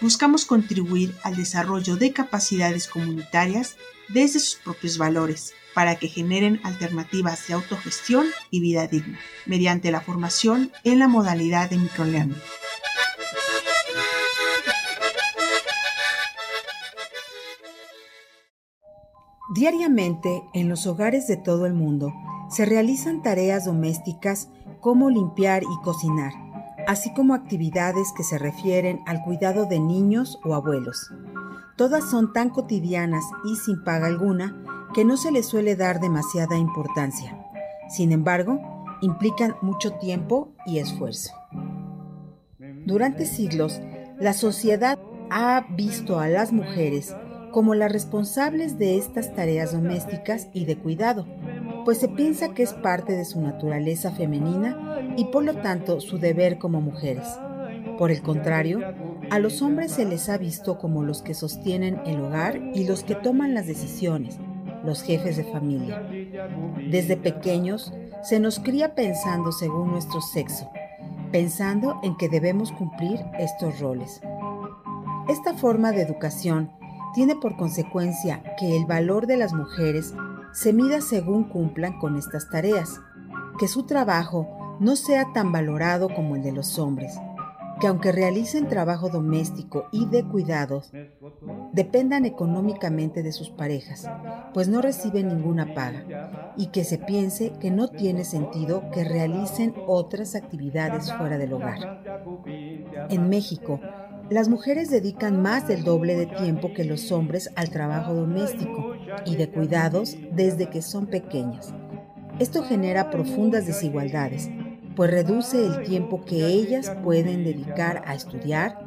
buscamos contribuir al desarrollo de capacidades comunitarias desde sus propios valores para que generen alternativas de autogestión y vida digna, mediante la formación en la modalidad de microlearning. Diariamente, en los hogares de todo el mundo, se realizan tareas domésticas como limpiar y cocinar así como actividades que se refieren al cuidado de niños o abuelos. Todas son tan cotidianas y sin paga alguna que no se les suele dar demasiada importancia. Sin embargo, implican mucho tiempo y esfuerzo. Durante siglos, la sociedad ha visto a las mujeres como las responsables de estas tareas domésticas y de cuidado, pues se piensa que es parte de su naturaleza femenina y por lo tanto su deber como mujeres. Por el contrario, a los hombres se les ha visto como los que sostienen el hogar y los que toman las decisiones, los jefes de familia. Desde pequeños se nos cría pensando según nuestro sexo, pensando en que debemos cumplir estos roles. Esta forma de educación tiene por consecuencia que el valor de las mujeres se mida según cumplan con estas tareas, que su trabajo no sea tan valorado como el de los hombres, que aunque realicen trabajo doméstico y de cuidados, dependan económicamente de sus parejas, pues no reciben ninguna paga, y que se piense que no tiene sentido que realicen otras actividades fuera del hogar. En México, las mujeres dedican más del doble de tiempo que los hombres al trabajo doméstico y de cuidados desde que son pequeñas. Esto genera profundas desigualdades, pues reduce el tiempo que ellas pueden dedicar a estudiar,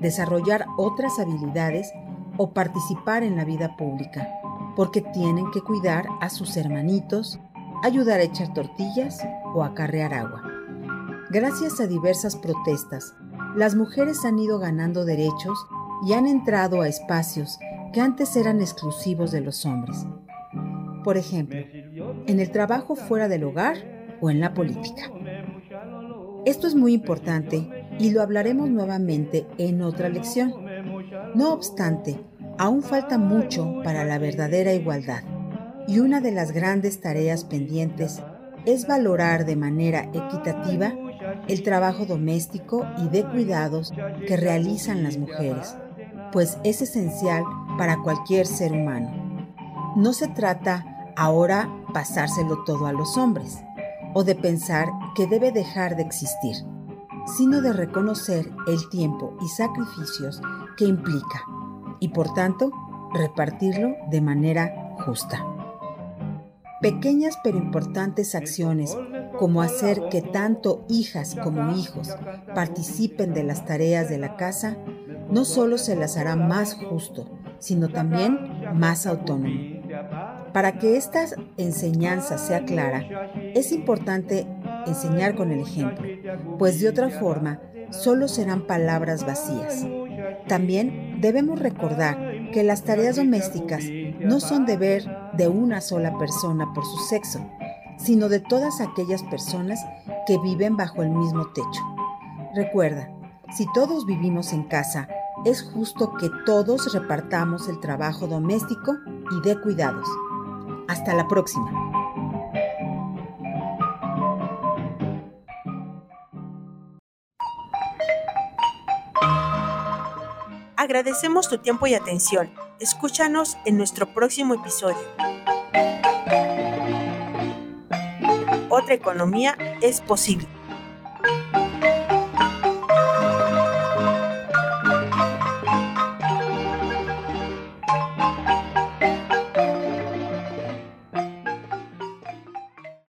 desarrollar otras habilidades o participar en la vida pública, porque tienen que cuidar a sus hermanitos, ayudar a echar tortillas o acarrear agua. Gracias a diversas protestas, las mujeres han ido ganando derechos y han entrado a espacios que antes eran exclusivos de los hombres. Por ejemplo, en el trabajo fuera del hogar o en la política. Esto es muy importante y lo hablaremos nuevamente en otra lección. No obstante, aún falta mucho para la verdadera igualdad y una de las grandes tareas pendientes es valorar de manera equitativa el trabajo doméstico y de cuidados que realizan las mujeres, pues es esencial para cualquier ser humano. No se trata ahora pasárselo todo a los hombres o de pensar que debe dejar de existir, sino de reconocer el tiempo y sacrificios que implica y por tanto repartirlo de manera justa. Pequeñas pero importantes acciones como hacer que tanto hijas como hijos participen de las tareas de la casa, no solo se las hará más justo, sino también más autónomo. Para que esta enseñanza sea clara, es importante enseñar con el ejemplo, pues de otra forma solo serán palabras vacías. También debemos recordar que las tareas domésticas no son deber de una sola persona por su sexo, sino de todas aquellas personas que viven bajo el mismo techo. Recuerda, si todos vivimos en casa, es justo que todos repartamos el trabajo doméstico y de cuidados. Hasta la próxima. Agradecemos tu tiempo y atención. Escúchanos en nuestro próximo episodio. Otra economía es posible.